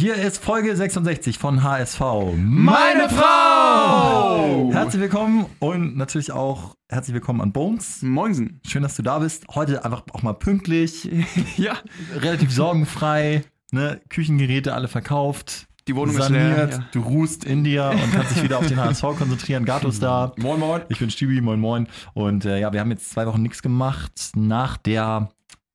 Hier ist Folge 66 von HSV. Meine Frau! Herzlich willkommen und natürlich auch herzlich willkommen an Bones. Moinsen. Schön, dass du da bist. Heute einfach auch mal pünktlich, Ja, relativ sorgenfrei. Ne? Küchengeräte alle verkauft. die Wohnung ist saniert, leer. Ja. du ruhst in dir und kannst dich wieder auf den HSV konzentrieren. Gato ist da. Moin, moin. Ich bin Stibi, moin moin. Und äh, ja, wir haben jetzt zwei Wochen nichts gemacht nach der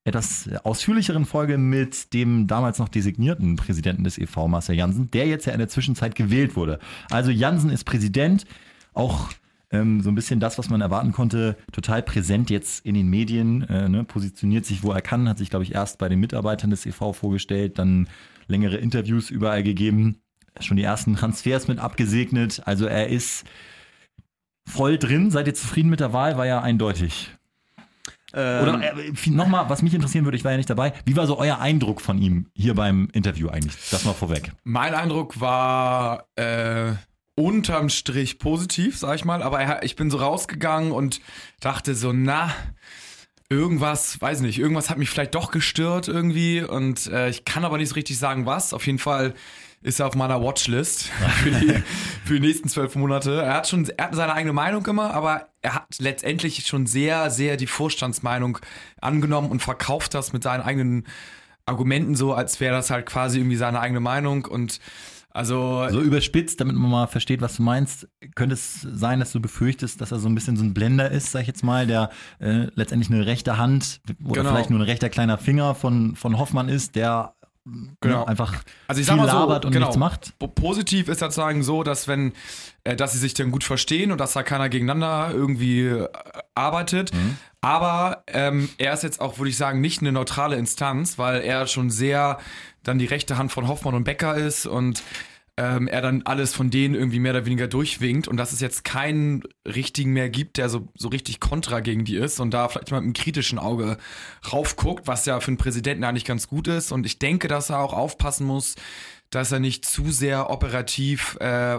etwas ausführlicheren Folge mit dem damals noch designierten Präsidenten des e.V., Marcel Jansen, der jetzt ja in der Zwischenzeit gewählt wurde. Also Jansen ist Präsident, auch ähm, so ein bisschen das, was man erwarten konnte, total präsent jetzt in den Medien, äh, ne, positioniert sich, wo er kann, hat sich, glaube ich, erst bei den Mitarbeitern des e.V. vorgestellt, dann längere Interviews überall gegeben, schon die ersten Transfers mit abgesegnet. Also er ist voll drin. Seid ihr zufrieden mit der Wahl? War ja eindeutig. Ähm, Oder äh, nochmal, was mich interessieren würde, ich war ja nicht dabei. Wie war so euer Eindruck von ihm hier beim Interview eigentlich? Das mal vorweg. Mein Eindruck war äh, unterm Strich positiv, sag ich mal, aber er, ich bin so rausgegangen und dachte so, na, irgendwas, weiß nicht, irgendwas hat mich vielleicht doch gestört irgendwie und äh, ich kann aber nicht so richtig sagen, was. Auf jeden Fall ist er auf meiner Watchlist für die, für die nächsten zwölf Monate. Er hat schon er hat seine eigene Meinung immer, aber er hat letztendlich schon sehr, sehr die Vorstandsmeinung angenommen und verkauft das mit seinen eigenen Argumenten so, als wäre das halt quasi irgendwie seine eigene Meinung und also So überspitzt, damit man mal versteht, was du meinst, könnte es sein, dass du befürchtest, dass er so ein bisschen so ein Blender ist, sag ich jetzt mal, der äh, letztendlich eine rechte Hand oder Genau. vielleicht nur ein rechter kleiner Finger von, von Hoffmann ist, der Genau. ne, einfach Also ich sag viel mal so, labert und genau. nichts macht. Po- Positiv ist sozusagen so, dass wenn, äh, dass sie sich dann gut verstehen und dass da keiner gegeneinander irgendwie äh, arbeitet. Mhm. Aber ähm, er ist jetzt auch, würde ich sagen, nicht eine neutrale Instanz, weil er schon sehr dann die rechte Hand von Hoffmann und Becker ist und ähm, er dann alles von denen irgendwie mehr oder weniger durchwinkt und dass es jetzt keinen richtigen mehr gibt, der so, so richtig kontra gegen die ist und da vielleicht mal mit einem kritischen Auge raufguckt, was ja für einen Präsidenten eigentlich ganz gut ist. Und ich denke, dass er auch aufpassen muss, dass er nicht zu sehr operativ äh,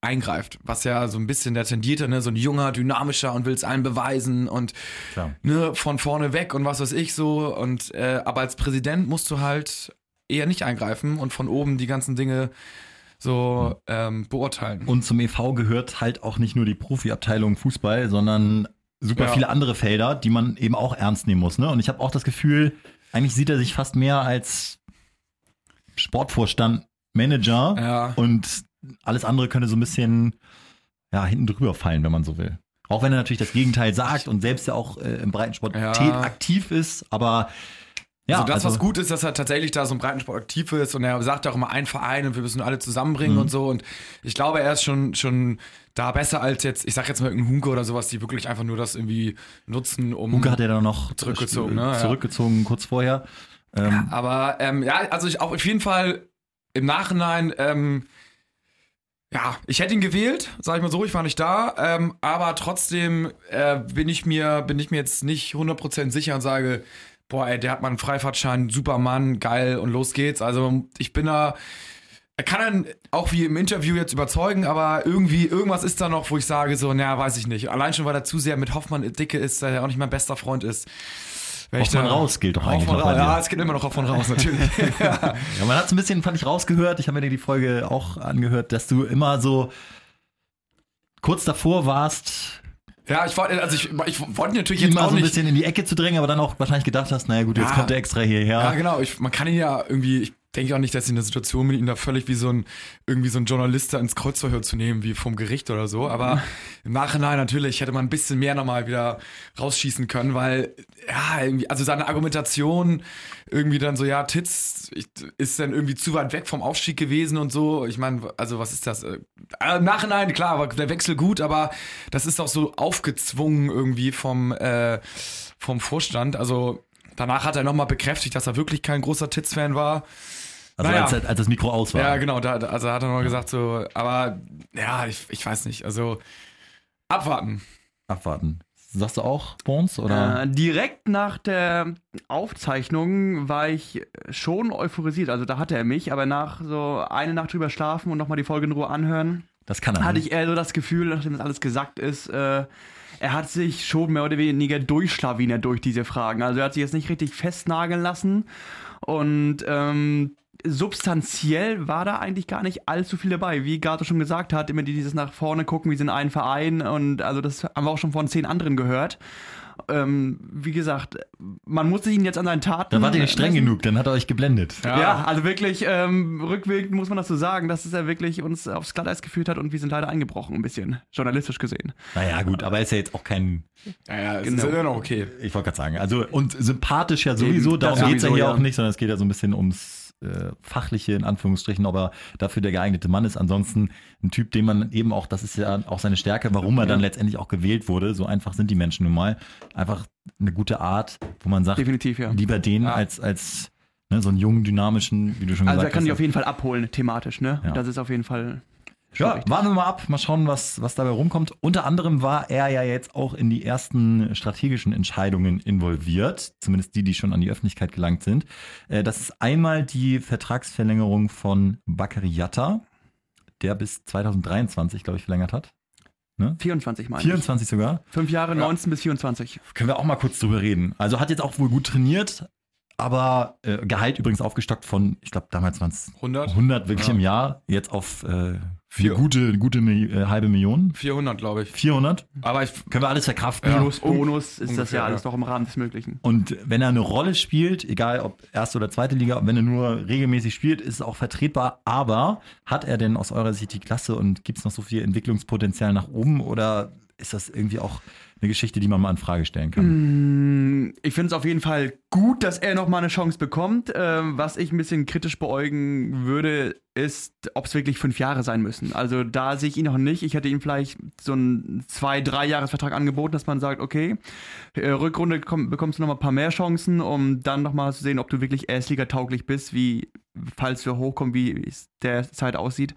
eingreift, was ja so ein bisschen der tendierte, ne, so ein junger, dynamischer und will es allen beweisen und Klar. ne, von vorne weg und was weiß ich so. Und äh, aber als Präsident musst du halt eher nicht eingreifen und von oben die ganzen Dinge so ähm, beurteilen. Und zum EV gehört halt auch nicht nur die Profiabteilung Fußball, sondern super Ja. viele andere Felder, die man eben auch ernst nehmen muss. Ne? Und ich habe auch das Gefühl, eigentlich sieht er sich fast mehr als Sportvorstand, Manager ja. und alles andere könnte so ein bisschen ja, hinten drüber fallen, wenn man so will. Auch wenn er natürlich das Gegenteil sagt und selbst ja auch äh, im Breitensport Ja. aktiv ist, aber ja, also das, was gut ist, dass er tatsächlich da so im Breitensport aktiv ist und er sagt auch immer ein Verein und wir müssen alle zusammenbringen Mhm. und so. Und ich glaube, er ist schon, schon da besser als jetzt, ich sag jetzt mal irgendein Hunke oder sowas, die wirklich einfach nur das irgendwie nutzen, um. Hunke hat er dann noch Zurückgezogen, äh, ne? Ja. zurückgezogen kurz vorher. Ähm, Aber ähm, ja, also ich auch auf jeden Fall im Nachhinein, ähm, ja, ich hätte ihn gewählt, sag ich mal so, ich war nicht da, ähm, aber trotzdem äh, bin ich mir, bin ich mir jetzt nicht 100% sicher und sage, boah, ey, der hat mal einen Freifahrtschein, super Mann, geil und los geht's. Also ich bin da, er kann dann auch wie im Interview jetzt überzeugen, aber irgendwie, irgendwas ist da noch, wo ich sage so, naja, weiß ich nicht. Allein schon, weil er zu sehr mit Hoffmann dicke ist, der auch nicht mein bester Freund ist. Hoffmann da- raus gilt doch eigentlich Hoffmann raus. Ja, es geht immer noch Hoffmann raus, natürlich. ja. Ja, man hat es ein bisschen, fand ich, rausgehört. Ich habe mir die Folge auch angehört, dass du immer so kurz davor warst, ja, ich wollte, also ich, ich wollte natürlich ihn jetzt mal auch so ein nicht. bisschen in die Ecke zu drängen, aber dann auch wahrscheinlich gedacht hast, naja gut, jetzt Ja. kommt er extra hierher. Ja, genau. Ich, man kann ihn ja irgendwie, ich denke auch nicht, dass in der Situation mit ihm da völlig wie so ein, irgendwie so ein Journalist da ins Kreuzverhör zu nehmen, wie vom Gericht oder so. Aber im Nachhinein natürlich hätte man ein bisschen mehr nochmal wieder rausschießen können, weil, ja, irgendwie, also seine Argumentation irgendwie dann so, ja, Titz ich, ist dann irgendwie zu weit weg vom Aufstieg gewesen und so. Ich meine, also was ist das? Äh, Im Nachhinein, klar, war der Wechsel gut, aber das ist auch so aufgezwungen irgendwie vom, äh, vom Vorstand. Also danach hat er nochmal bekräftigt, dass er wirklich kein großer Titz-Fan war. Also Naja. als, als das Mikro aus war. Ja, genau, da, da- also hat er nochmal gesagt so, aber ja, ich, ich weiß nicht, also abwarten. Abwarten. Sagst du auch Bones? Oder? Äh, direkt nach der Aufzeichnung war ich schon euphorisiert. Also da hatte er mich, aber nach so eine Nacht drüber schlafen und nochmal die Folge in Ruhe anhören, das kann er hatte nicht. ich eher so das Gefühl, nachdem das alles gesagt ist, äh, er hat sich schon mehr oder weniger durchschlawinert durch diese Fragen. Also er hat sich jetzt nicht richtig festnageln lassen und ähm, substanziell war da eigentlich gar nicht allzu viel dabei. Wie Gato schon gesagt hat, immer dieses nach vorne gucken, wir sind ein Verein und also das haben wir auch schon von zehn anderen gehört. Ähm, wie gesagt, man musste ihn jetzt an seinen Taten. Da wart ihr nicht streng messen. genug, dann hat er euch geblendet. Ja, also wirklich ähm, rückwirkend muss man das so sagen, dass es ja wirklich uns aufs Glatteis geführt hat und wir sind leider eingebrochen, ein bisschen, journalistisch gesehen. Naja, gut, aber er ist ja jetzt auch kein, Ja, ja, es Genau. ist immer noch okay. ich wollte gerade sagen, also und sympathisch ja sowieso, Eben, darum das geht es ja hier ja. auch nicht, sondern es geht ja so ein bisschen ums äh, Fachliche, in Anführungsstrichen, ob er dafür der geeignete Mann ist. Ansonsten ein Typ, den man eben auch, das ist ja auch seine Stärke, warum er dann letztendlich auch gewählt wurde. So einfach sind die Menschen nun mal. Einfach eine gute Art, wo man sagt, Definitiv, ja. lieber den Ja. als, als ne, so einen jungen, dynamischen, wie du schon Also er gesagt kann hast. dich auf jeden Fall abholen, thematisch, ne? Ja. Das ist auf jeden Fall schon Ja, richtig. warten wir mal ab, mal schauen, was, was dabei rumkommt. Unter anderem war er ja jetzt auch in die ersten strategischen Entscheidungen involviert, zumindest die, die schon an die Öffentlichkeit gelangt sind. Äh, Das ist einmal die Vertragsverlängerung von Bakary Yatta, der bis 2023, glaube ich, verlängert hat. 24 meine ich. 24 sogar. Fünf Jahre, 19 bis 24. Können wir auch mal kurz drüber reden. Also hat jetzt auch wohl gut trainiert, aber äh, Gehalt übrigens aufgestockt von, ich glaube, damals waren es 100? 100 wirklich Ja. im Jahr, jetzt auf äh, Vier- gute, gute äh, halbe Million. 400, glaube ich. 400? Aber ich, Können wir alles verkraften. Ja. Plus Bonus ist das ungefähr, ja alles ja. noch im Rahmen des Möglichen. Und wenn er eine Rolle spielt, egal ob erste oder zweite Liga, wenn er nur regelmäßig spielt, ist es auch vertretbar. Aber hat er denn aus eurer Sicht die Klasse und gibt es noch so viel Entwicklungspotenzial nach oben oder ist das irgendwie auch eine Geschichte, die man mal in Frage stellen kann? Mm, Ich finde es auf jeden Fall gut, dass er nochmal eine Chance bekommt. Ähm, was ich ein bisschen kritisch beäugen würde, ist, ob es wirklich fünf Jahre sein müssen. Also da sehe ich ihn noch nicht. Ich hätte ihm vielleicht so einen zwei-, drei-Jahres-Vertrag angeboten, dass man sagt, okay, äh, Rückrunde komm, bekommst du nochmal ein paar mehr Chancen, um dann nochmal zu sehen, ob du wirklich Erstliga-tauglich bist, wie falls wir hochkommen, wie es derzeit aussieht.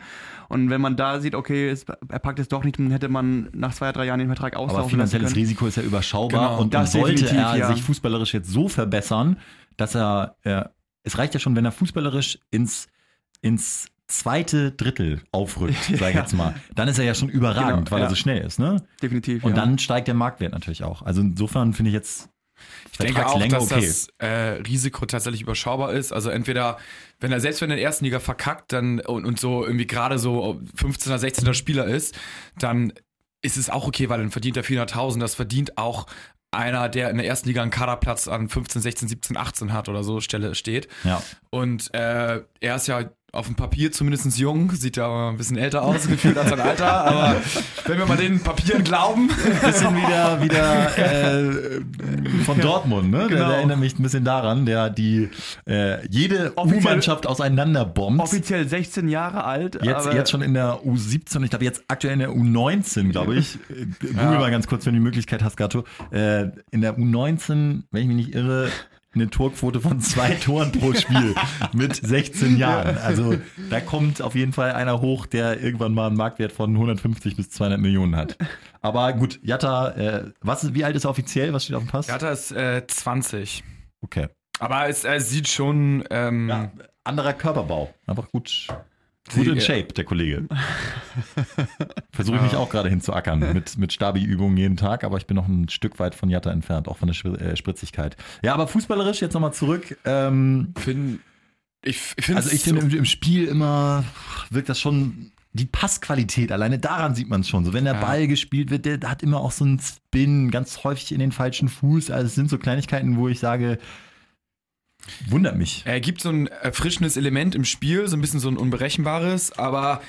Und wenn man da sieht, okay, es, er packt es doch nicht, dann hätte man nach zwei, drei Jahren den Vertrag auslaufen Aber finanzielles. Risiko ist ja überschaubar Genau, und das sollte er ja. sich fußballerisch jetzt so verbessern, dass er, äh, es reicht ja schon, wenn er fußballerisch ins, ins zweite Drittel aufrückt, sag ich Ja. jetzt mal. Dann ist er ja schon überragend, Genau, weil er ja. so schnell ist, ne? Definitiv. Und ja. dann steigt der Marktwert natürlich auch. Also insofern finde ich jetzt ich denke auch, dass okay. das äh, Risiko tatsächlich überschaubar ist. Also entweder, wenn er selbst wenn er in der ersten Liga verkackt dann und, und so irgendwie gerade so 15er, 16er Spieler ist, dann ist es auch okay, weil dann verdient er 400.000. Das verdient auch einer, der in der ersten Liga einen Kaderplatz an 15, 16, 17, 18 hat oder so Stelle steht. ja. Und äh, er ist ja auf dem Papier zumindest jung, sieht ja ein bisschen älter aus, gefühlt als sein Alter, aber wenn wir mal den Papieren glauben, bisschen wieder, wieder äh, von Dortmund, ne? Der, Genau. der erinnert mich ein bisschen daran, der die äh, jede U-Mannschaft auseinanderbombt. Offiziell 16 Jahre alt. Jetzt, aber jetzt schon in der U17, ich glaube jetzt aktuell in der U19, glaube ich. Äh, Google Ja. mal ganz kurz, wenn du die Möglichkeit hast, Gatto. Äh, in der U19, wenn ich mich nicht irre, eine Torquote von zwei Toren pro Spiel mit 16 Jahren. Also da kommt auf jeden Fall einer hoch, der irgendwann mal einen Marktwert von 150 bis 200 Millionen hat. Aber gut, Jatta, äh, was, ist- wie alt ist er offiziell? Was steht auf dem Pass? Jatta ist äh, 20. Okay. Aber es, er sieht schon, ähm, Ja, anderer Körperbau. Einfach gut, gut in Sie- Shape, der Kollege. Versuche ich mich auch gerade hinzuackern mit, mit Stabi-Übungen jeden Tag, aber ich bin noch ein Stück weit von Jatta entfernt, auch von der äh, Spritzigkeit. Ja, aber fußballerisch jetzt nochmal zurück. Ähm, find, ich, ich finde also ich finde im, im Spiel immer wirkt das schon die Passqualität, alleine daran sieht man es schon. So, wenn der Ja. Ball gespielt wird, der hat immer auch so einen Spin, ganz häufig in den falschen Fuß. Also es sind so Kleinigkeiten, wo ich sage, wundert mich. Er gibt so ein erfrischendes Element im Spiel, so ein bisschen so ein unberechenbares, aber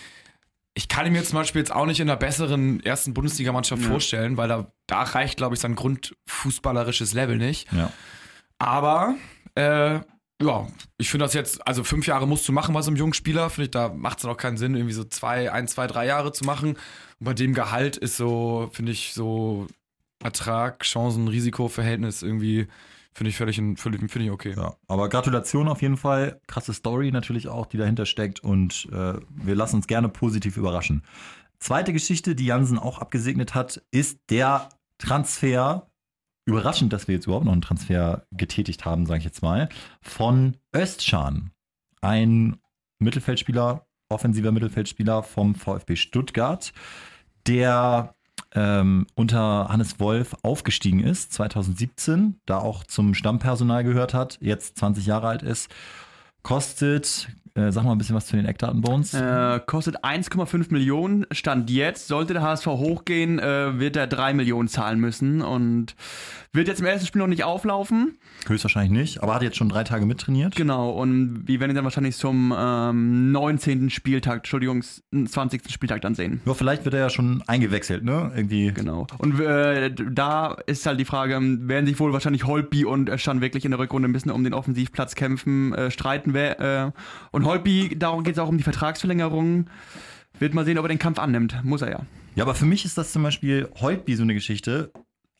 ich kann ihn mir zum Beispiel jetzt auch nicht in einer besseren ersten Bundesligamannschaft Ja. vorstellen, weil da, da reicht, glaube ich, sein grundfußballerisches Level nicht. Ja. Aber äh, ja, ich finde das jetzt, also fünf Jahre musst du machen bei so einem jungen Spieler, finde ich, da macht es auch keinen Sinn, irgendwie so zwei, ein, zwei, drei Jahre zu machen. Und bei dem Gehalt ist so, finde ich, so Ertrag, Chancen, Risiko-Verhältnis irgendwie, finde ich völlig, völlig finde ich okay. Ja, aber Gratulation auf jeden Fall. Krasse Story natürlich auch, die dahinter steckt und äh, wir lassen uns gerne positiv überraschen. Zweite Geschichte, die Jansen auch abgesegnet hat, ist der Transfer. Überraschend, dass wir jetzt überhaupt noch einen Transfer getätigt haben, sage ich jetzt mal, von Özcan. Ein Mittelfeldspieler, offensiver Mittelfeldspieler vom VfB Stuttgart, der ähm, unter Hannes Wolf aufgestiegen ist, 2017, da auch zum Stammpersonal gehört hat, jetzt 20 Jahre alt ist. Kostet, äh, sag mal ein bisschen was zu den Eckdaten Bones. Äh, kostet 1,5 Millionen. Stand jetzt. Sollte der HSV hochgehen, äh, wird er 3 Millionen zahlen müssen und wird jetzt im ersten Spiel noch nicht auflaufen. Höchstwahrscheinlich nicht, aber hat jetzt schon drei Tage mittrainiert. Genau, und wir werden ihn dann wahrscheinlich zum ähm, 19. Spieltag, Entschuldigung, 20. Spieltag dann sehen. Ja, vielleicht wird er ja schon eingewechselt, ne? Irgendwie. Genau. Und äh, da ist halt die Frage, werden sich wohl wahrscheinlich Holtby und Özcan wirklich in der Rückrunde ein bisschen um den Offensivplatz kämpfen, äh, Wer, äh, und Holtby, darum geht es auch um die Vertragsverlängerung. Wird mal sehen, ob er den Kampf annimmt. Muss er ja. Ja, aber für mich ist das zum Beispiel Holtby so eine Geschichte.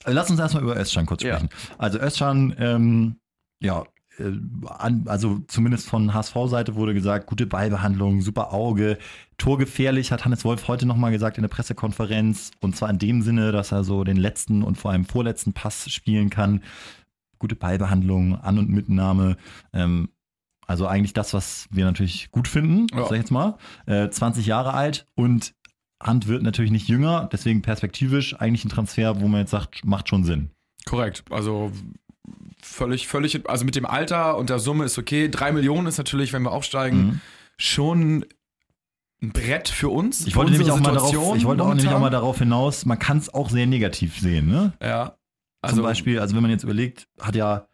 Äh, Lass uns erstmal über Özcan kurz Ja. sprechen. Also Özcan, ähm, ja, äh, also zumindest von HSV-Seite wurde gesagt, gute Ballbehandlung, super Auge, torgefährlich, hat Hannes Wolf heute nochmal gesagt in der Pressekonferenz. Und zwar in dem Sinne, dass er so den letzten und vor allem vorletzten Pass spielen kann. Gute Ballbehandlung, An- und Mitnahme. Ähm, also eigentlich das, was wir natürlich gut finden, Ja. sag ich jetzt mal. Äh, 20 Jahre alt und Hand wird natürlich nicht jünger, deswegen perspektivisch eigentlich ein Transfer, wo man jetzt sagt, macht schon Sinn. Korrekt. Also völlig, völlig, also mit dem Alter und der Summe ist okay. Drei Millionen ist natürlich, wenn wir aufsteigen, Mhm. schon ein Brett für uns. Ich wollte nämlich auch mal darauf, ich wollte auch nämlich auch mal darauf hinaus, man kann es auch sehr negativ sehen, ne? Ja. Zum Beispiel, also wenn man jetzt überlegt, hat ja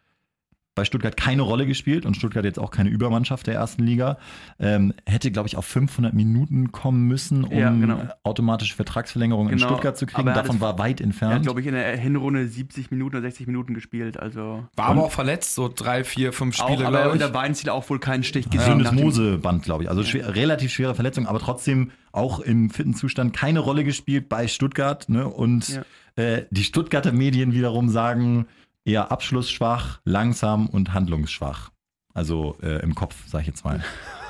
bei Stuttgart keine Rolle gespielt und Stuttgart jetzt auch keine Übermannschaft der ersten Liga, ähm, hätte, glaube ich, auf 500 Minuten kommen müssen, um Ja, genau. automatische Vertragsverlängerung in Genau, Stuttgart zu kriegen. aber Davon es- war weit Er hat, entfernt. glaube ich, in der Hinrunde 70 Minuten oder 60 Minuten gespielt. Also War aber auch verletzt, so drei, vier, fünf auch, Spiele, aber glaube ich. unter Weinziel auch wohl keinen Stich gesehen. Gesundes Moseband, glaube ich. Also schwer, relativ schwere Verletzung, aber trotzdem auch im fitten Zustand keine Rolle gespielt bei Stuttgart. Ne? Und Ja. äh, die Stuttgarter Medien wiederum sagen eher abschlussschwach, langsam und handlungsschwach. Also äh, im Kopf, sag ich jetzt mal.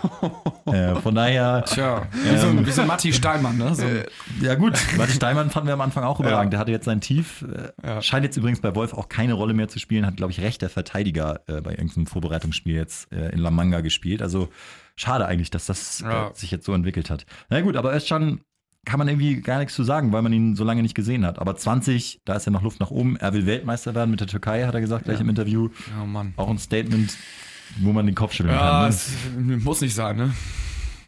äh, von daher, Tja, wie so, Ähm. wie so Matti Steinmann, ne? So, ja gut, Martin Steinmann fanden wir am Anfang auch überragend. Der hatte jetzt sein Tief. Äh, Ja. Scheint jetzt übrigens bei Wolf auch keine Rolle mehr zu spielen. Hat, glaube ich, rechter Verteidiger äh, bei irgendeinem Vorbereitungsspiel jetzt äh, in La Manga gespielt. Also schade eigentlich, dass das Ja. äh, sich jetzt so entwickelt hat. Na gut, aber Özcan kann man irgendwie gar nichts zu sagen, weil man ihn so lange nicht gesehen hat. Aber 20, da ist ja noch Luft nach oben. Er will Weltmeister werden mit der Türkei, hat er gesagt gleich Ja. im Interview. oh Mann. Auch ein Statement, wo man den Kopf schütteln Ja, kann. Ne? es muss nicht sein, ne?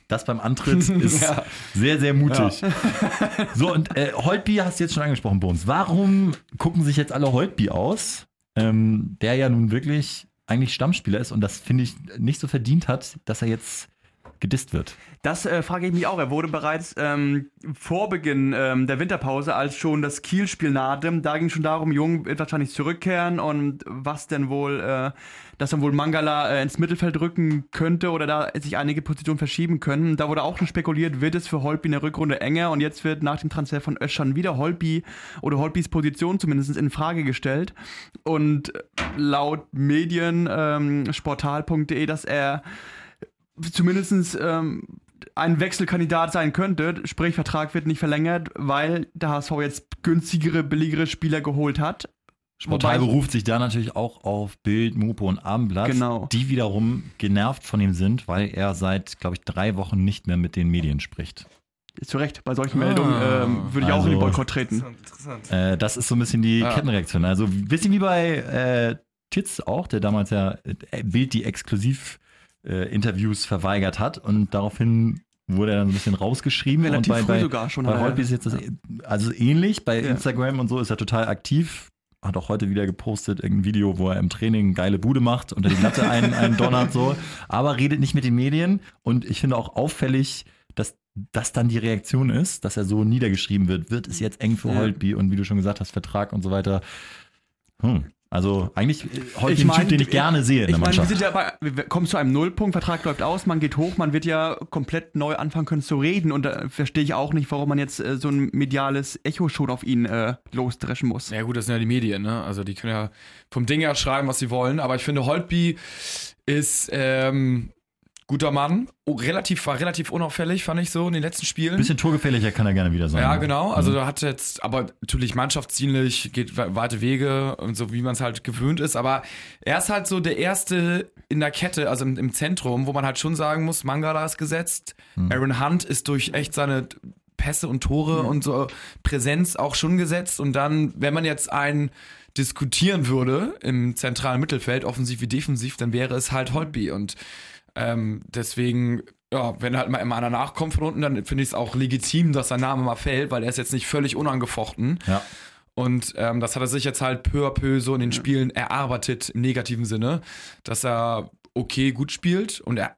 Das beim Antritt ist Ja. sehr, sehr mutig. So, und äh, Holtby hast du jetzt schon angesprochen, Bones. Warum gucken sich jetzt alle Holtby aus, ähm, der ja nun wirklich eigentlich Stammspieler ist und das, finde ich, nicht so verdient hat, dass er jetzt gedisst wird? Das äh, frage ich mich auch. Er wurde bereits ähm, vor Beginn ähm, der Winterpause, als schon das Kiel-Spiel nahte, da ging schon darum, Jung wird wahrscheinlich zurückkehren und was denn wohl, äh, dass dann wohl Mangala äh, ins Mittelfeld rücken könnte oder da sich einige Positionen verschieben können. Da wurde auch schon spekuliert, wird es für Holtby in der Rückrunde enger und jetzt wird nach dem Transfer von Öschern wieder Holtby oder Holtbys Position zumindest in Frage gestellt. Und laut Medien, ähm, sportal.de, dass er zumindest ähm, ein Wechselkandidat sein könnte, sprich Vertrag wird nicht verlängert, weil der HSV jetzt günstigere, billigere Spieler geholt hat. Sportal beruft sich da natürlich auch auf Bild, Mopo und Abendblatt, Genau. die wiederum genervt von ihm sind, weil er seit, glaube ich, drei Wochen nicht mehr mit den Medien spricht. Zu Recht, bei solchen Ah, Meldungen ähm, würde ich auch in den also- Boykott treten. Interessant. Äh, das ist so ein bisschen die Ja. Kettenreaktion. Also ein bisschen wie bei äh, Titz auch, der damals ja äh, Bild die Exklusiv-Interviews verweigert hat und daraufhin wurde er dann so ein bisschen rausgeschrieben. Relativ und bei, früh bei, sogar schon. bei hat er- Holtby ist jetzt das also ähnlich. Bei Ja. Instagram und so ist er total aktiv. Hat auch heute wieder gepostet, irgendein Video, wo er im Training geile Bude macht, unter die Latte einen, einen donnert so. Aber redet nicht mit den Medien. Und ich finde auch auffällig, dass das dann die Reaktion ist, dass er so niedergeschrieben wird. Wird es jetzt eng für Ja. Holtby und wie du schon gesagt hast, Vertrag und so weiter. Hm. Also eigentlich äh, Holtby Ich ein mein, Typ, den ich gerne sehe in Ich der meine, wir Mannschaft. sind ja bei, wir kommen zu einem Nullpunkt, Vertrag läuft aus, man geht hoch, man wird ja komplett neu anfangen können zu reden und da verstehe ich auch nicht, warum man jetzt äh, so ein mediales Echo schon auf ihn äh, losdreschen muss. Ja gut, das sind ja die Medien, ne? Also die können ja vom Ding her schreiben, was sie wollen. Aber ich finde, Holtby ist ähm, guter Mann. Oh, relativ, war relativ unauffällig, fand ich so in den letzten Spielen. Bisschen torgefährlicher kann er gerne wieder sein. Ja, genau. Also Mhm. da hat jetzt, aber natürlich mannschaftsdienlich, geht we- weite Wege und so, wie man es halt gewöhnt ist. Aber er ist halt so der Erste in der Kette, also im, im Zentrum, wo man halt schon sagen muss, Mangala ist gesetzt. Mhm. Aaron Hunt ist durch echt seine Pässe und Tore und so Präsenz auch schon gesetzt. Und dann, wenn man jetzt einen diskutieren würde im zentralen Mittelfeld, offensiv wie defensiv, dann wäre es halt Holtby. Und Ähm, deswegen, ja, wenn halt mal immer einer nachkommt von unten, dann finde ich es auch legitim, dass sein Name mal fällt, weil er ist jetzt nicht völlig unangefochten. Ja. Und ähm, das hat er sich jetzt halt peu à peu so in den Spielen erarbeitet, im negativen Sinne, dass er okay gut spielt und er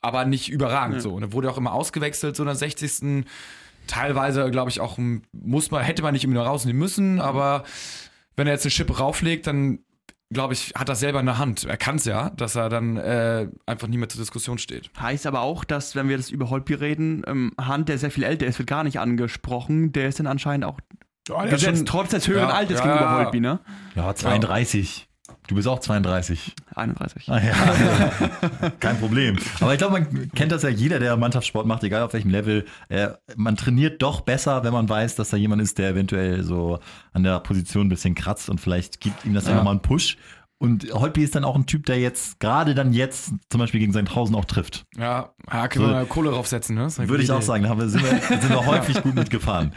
aber nicht überragend Ja. so. Und er wurde auch immer ausgewechselt, so in der 60. Teilweise, glaube ich, auch muss man, hätte man nicht immer rausnehmen müssen, aber wenn er jetzt eine Schippe rauflegt, dann glaube ich, hat das selber in der Hand. Er kann es ja, dass er dann äh, einfach nie mehr zur Diskussion steht. Heißt aber auch, dass, wenn wir das über Holtby reden, ähm, Hand, der sehr viel älter ist, wird gar nicht angesprochen. Der ist dann anscheinend auch Ja, gesetzt, trotz des höheren Ja, Alters ja, gegenüber ja. Holtby, ne? Ja, 32. Du bist auch 32. 31. Ah, ja. Kein Problem. Aber ich glaube, man kennt das ja jeder, der Mannschaftssport macht, egal auf welchem Level. Äh, man trainiert doch besser, wenn man weiß, dass da jemand ist, der eventuell so an der Position ein bisschen kratzt und vielleicht gibt ihm das ja. Ja. nochmal einen Push. Und Holtby ist dann auch ein Typ, der jetzt, gerade dann jetzt, zum Beispiel gegen Sandhausen auch trifft. Ja, ja können So. wir Kohle draufsetzen, ne? Würde ich auch sagen, da haben wir, sind, wir, sind wir häufig gut mitgefahren.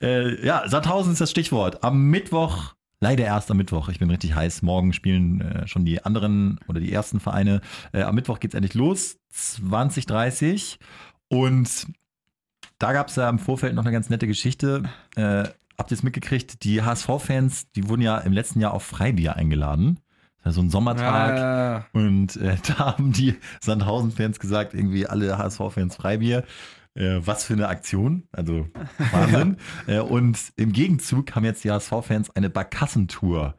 Äh, ja, Sandhausen ist das Stichwort. Am Mittwoch, leider erst am Mittwoch, ich bin richtig heiß. Morgen spielen äh, schon die anderen oder die ersten Vereine. Äh, am Mittwoch geht's endlich los, 2030. Und da gab's ja im Vorfeld noch eine ganz nette Geschichte. Äh, habt ihr es mitgekriegt? Die HSV-Fans, die wurden ja im letzten Jahr auf Freibier eingeladen. Das war so ein Sommertag. Ja, ja, Und äh, da haben die Sandhausen-Fans gesagt, irgendwie alle HSV-Fans Freibier. Äh, was für eine Aktion, also Wahnsinn. äh, und im Gegenzug haben jetzt die HSV-Fans eine Barkassentour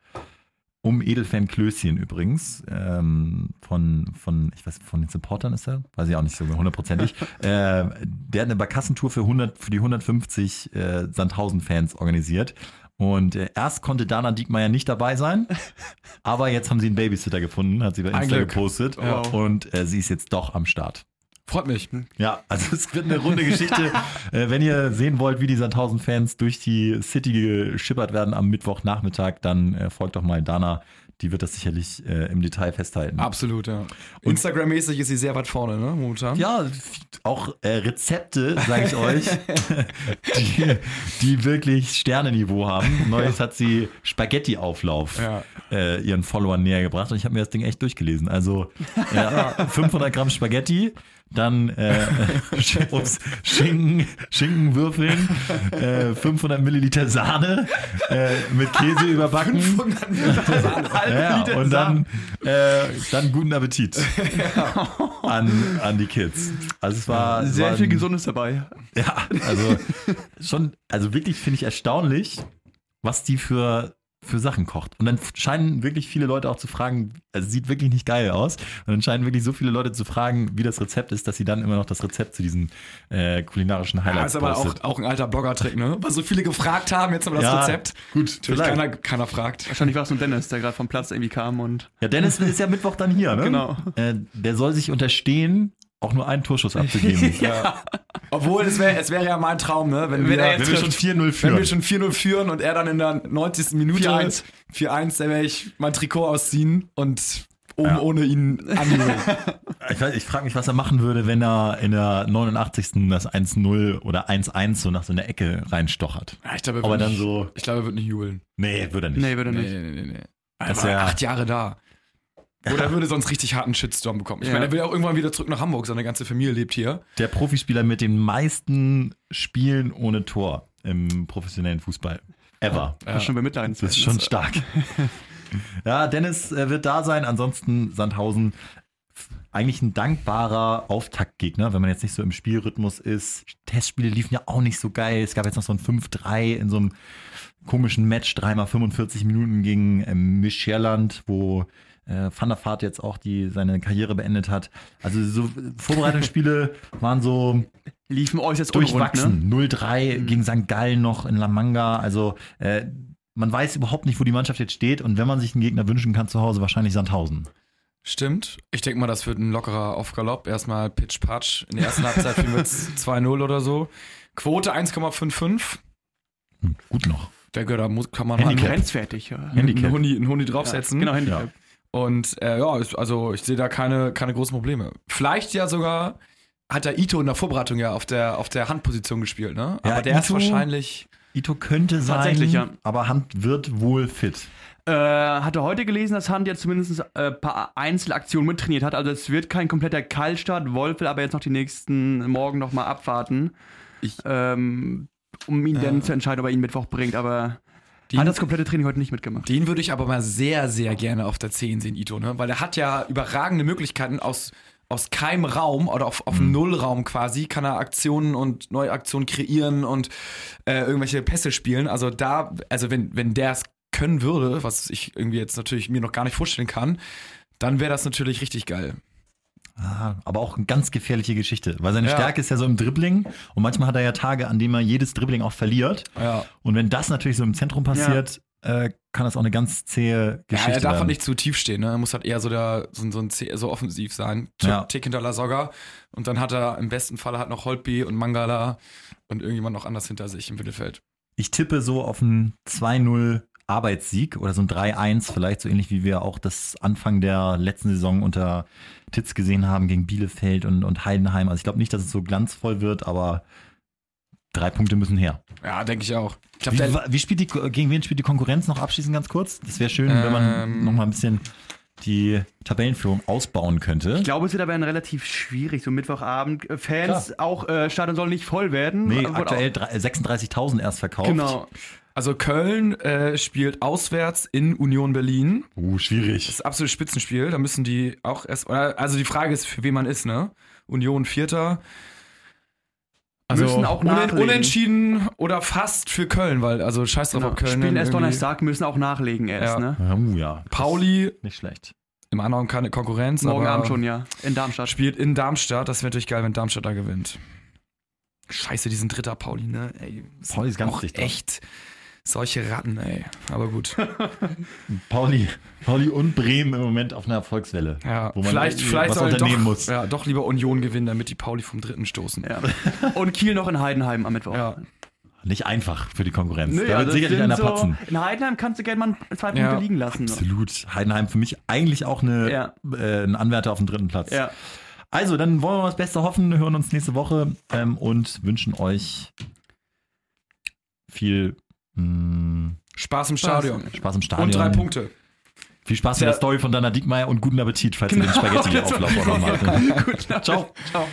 um Edelfan Klößchen übrigens, ähm, von, von, ich weiß, von den Supportern ist er, weiß ich auch nicht so hundertprozentig. äh, der hat eine Barkassentour für, 100, für die 150 äh, Sandhausen-Fans organisiert. Und äh, erst konnte Dana Diekmeyer nicht dabei sein, aber jetzt haben sie einen Babysitter gefunden, hat sie bei Insta gepostet. Ja. Und äh, sie ist jetzt doch am Start. Freut mich. Ja, also es wird eine runde Geschichte. äh, wenn ihr sehen wollt, wie die Sandhausen-Fans durch die City geschippert werden am Mittwochnachmittag, dann äh, folgt doch mal Dana. Die wird das sicherlich äh, im Detail festhalten. Absolut, ja. Instagram-mäßig ist sie sehr weit vorne, ne, momentan. Ja, auch äh, Rezepte, sage ich euch, die, die wirklich Sternenniveau haben. Neues hat sie Spaghetti-Auflauf Ja. äh, ihren Followern näher gebracht und ich habe mir das Ding echt durchgelesen. Also ja, 500 Gramm Spaghetti, dann äh, ups, Schinken, Schinkenwürfeln, äh, 500 Milliliter Sahne äh, mit Käse überbacken. 500 Milliliter Sahne. Ja, und dann, äh, dann guten Appetit an, an die Kids. Also es war Sehr war viel ein- Gesundes dabei. Ja, also schon, also wirklich finde ich erstaunlich, was die für, für Sachen kocht. Und dann scheinen wirklich viele Leute auch zu fragen, also sieht wirklich nicht geil aus. Und dann scheinen wirklich so viele Leute zu fragen, wie das Rezept ist, dass sie dann immer noch das Rezept zu diesen äh, kulinarischen Ja, Highlights ist aber auch, auch ein alter Blogger-Trick, ne? Was so viele gefragt haben, jetzt aber das Ja, Rezept. Gut, Natürlich vielleicht. keiner, keiner fragt. Wahrscheinlich war es nur Dennis, der gerade vom Platz irgendwie kam und. Ja, Dennis ist ja Mittwoch dann hier, ne? Genau. Äh, der soll sich unterstehen, auch nur einen Torschuss abzugeben. Ja. Obwohl, es wäre es wär ja mein Traum, ne? Wenn, Wenn wir, er Wenn wir schon 4-0 wenn führen. wir schon 4-0 führen und er dann in der 90. Minute 4-1. 4-1, dann werde ich mein Trikot ausziehen und oben Ja. ohne ihn anjubeln. Ich, weiß- ich frage mich, was er machen würde, wenn er in der 89. das 1-0 oder 1-1 so nach so einer Ecke reinstochert. ja, ich glaube, er wird nicht, so, ich glaube, er wird nicht jubeln. nee, würde er nicht. Nee, würde er Nee, nicht. nee, nee, nee. Das Er war wär- acht Jahre da. Oder er würde sonst richtig harten Shitstorm bekommen. Ich Ja. meine, er will auch irgendwann wieder zurück nach Hamburg. Seine ganze Familie lebt hier. Der Profispieler mit den meisten Spielen ohne Tor im professionellen Fußball. Ever. Ja. Das ist schon bemitleidenswert. Das ist schon stark. ja, Dennis äh, wird da sein. Ansonsten Sandhausen eigentlich ein dankbarer Auftaktgegner, wenn man jetzt nicht so im Spielrhythmus ist. Testspiele liefen ja auch nicht so geil. Es gab jetzt noch so ein 5-3 in so einem komischen Match, dreimal 45 Minuten gegen ähm, wo äh, Van der Vaart jetzt auch die, seine Karriere beendet hat. Also so Vorbereitungsspiele waren so Liefen äußerst ne? durchwachsen. 0-3 Mhm. gegen St. Gallen noch in La Manga. Also äh, man weiß überhaupt nicht, wo die Mannschaft jetzt steht. Und wenn man sich einen Gegner wünschen kann zu Hause, wahrscheinlich Sandhausen. Stimmt. Ich denke mal, das wird ein lockerer Aufgalopp. Erstmal Pitch-Patch. In der ersten Halbzeit führen wir jetzt 2-0 oder so. Quote 1,55. Hm, gut noch. Ich denke, da muss, kann man Ne? Handicap. Grenzwertig, ja. Handicap. einen Huni, einen Huni draufsetzen. Genau, Handicap. Und äh, ja, ist, also ich sehe da keine, keine großen Probleme. Vielleicht ja sogar hat der Ito in der Vorbereitung ja auf der, auf der Handposition gespielt, ne? Ja, Aber der ist Ito- wahrscheinlich Ito könnte sein, Tatsächlich, ja. aber Hand wird wohl fit. Äh, hatte heute gelesen, dass Hand jetzt zumindest ein äh, paar Einzelaktionen mittrainiert hat. Also es wird kein kompletter Kaltstart. Wolf will aber jetzt noch die nächsten Morgen nochmal abwarten, Ich- ähm, um ihn dann zu entscheiden, ob er ihn Mittwoch bringt. Aber Die- hat das komplette Training heute nicht mitgemacht. Den würde ich aber mal sehr, sehr gerne auf der 10 sehen, Ito, ne? Weil er hat ja überragende Möglichkeiten aus, aus keinem Raum oder auf, auf Mhm. Nullraum quasi, kann er Aktionen und neue Aktionen kreieren und äh, irgendwelche Pässe spielen. Also da, also wenn, wenn der es können würde, was ich irgendwie jetzt natürlich mir noch gar nicht vorstellen kann, dann wäre das natürlich richtig geil. Ah, aber auch eine ganz gefährliche Geschichte, weil seine Ja. Stärke ist ja so im Dribbling und manchmal hat er ja Tage, an denen er jedes Dribbling auch verliert. Ja. Und wenn das natürlich so im Zentrum passiert, äh, kann das auch eine ganz zähe Ja, Geschichte er darf halt nicht zu tief stehen, ne? Er muss halt eher so, der, so, so, ein so offensiv sein. Ja. Tick hinter Lasogga. Und dann hat er im besten Fall halt noch Holtby und Mangala und irgendjemand noch anders hinter sich im Mittelfeld. Ich tippe so auf einen 2-0 Arbeitssieg oder so ein 3-1, vielleicht so ähnlich wie wir auch das Anfang der letzten Saison unter Titz gesehen haben gegen Bielefeld und, und Heidenheim. Also ich glaube nicht, dass es so glanzvoll wird, aber drei Punkte müssen her. Ja, denke ich auch. Ich glaub, Wie, wie spielt die, gegen wen spielt die Konkurrenz noch abschließend ganz kurz? Das wäre schön, wenn man Ähm. noch mal ein bisschen die Tabellenführung ausbauen könnte. Ich glaube, es wird aber ein relativ schwierig, so Mittwochabend. Äh, Fans, auch äh, Stadion soll nicht voll werden. Nee, Wurde aktuell drei- 36.000 erst verkauft. genau. Also Köln äh, spielt auswärts in Union Berlin. Uh, schwierig. Das ist absolutes Spitzenspiel. Da müssen die auch erst. Oder, also die Frage ist, für wen man ist, ne? Union Vierter. Also Müssen auch unen, nachlegen. unentschieden oder fast für Köln, weil also scheiß drauf, Genau. ob Köln. Spielen erst Donnerstag, müssen auch nachlegen erst, Ja. ne? Uh, ja. Pauli Nicht schlecht. im anderen keine Konkurrenz. Morgen aber Abend schon, ja. In Darmstadt. Spielt in Darmstadt. Das wäre natürlich geil, wenn Darmstadt da gewinnt. Scheiße, diesen dritter Pauli, ne? Ey, Pauli ist ganz auch dicht dran. echt solche Ratten, ey. Aber gut. Pauli, Pauli und Bremen im Moment auf einer Erfolgswelle. Ja, Wo man vielleicht, vielleicht was unternehmen doch, muss. Ja, doch lieber Union gewinnen, damit die Pauli vom dritten stoßen. Ja. Und Kiel noch in Heidenheim am Mittwoch. Ja. Nicht einfach für die Konkurrenz. Nö, da ja, wird das sicherlich einer so, patzen. In Heidenheim kannst du gerne mal zwei Punkte Ja, liegen lassen. Absolut. Heidenheim für mich eigentlich auch eine, Ja. äh, ein Anwärter auf dem dritten Platz. Ja. Also, dann wollen wir das Beste hoffen, hören uns nächste Woche ähm, und wünschen euch viel mh, Spaß im Stadion. Spaß im Stadion. Und drei Punkte. Viel Spaß mit der Story von Dana Diekmeyer und guten Appetit, falls ihr den Genau, Spaghetti-Auflauf auch noch macht. Ciao. Ciao.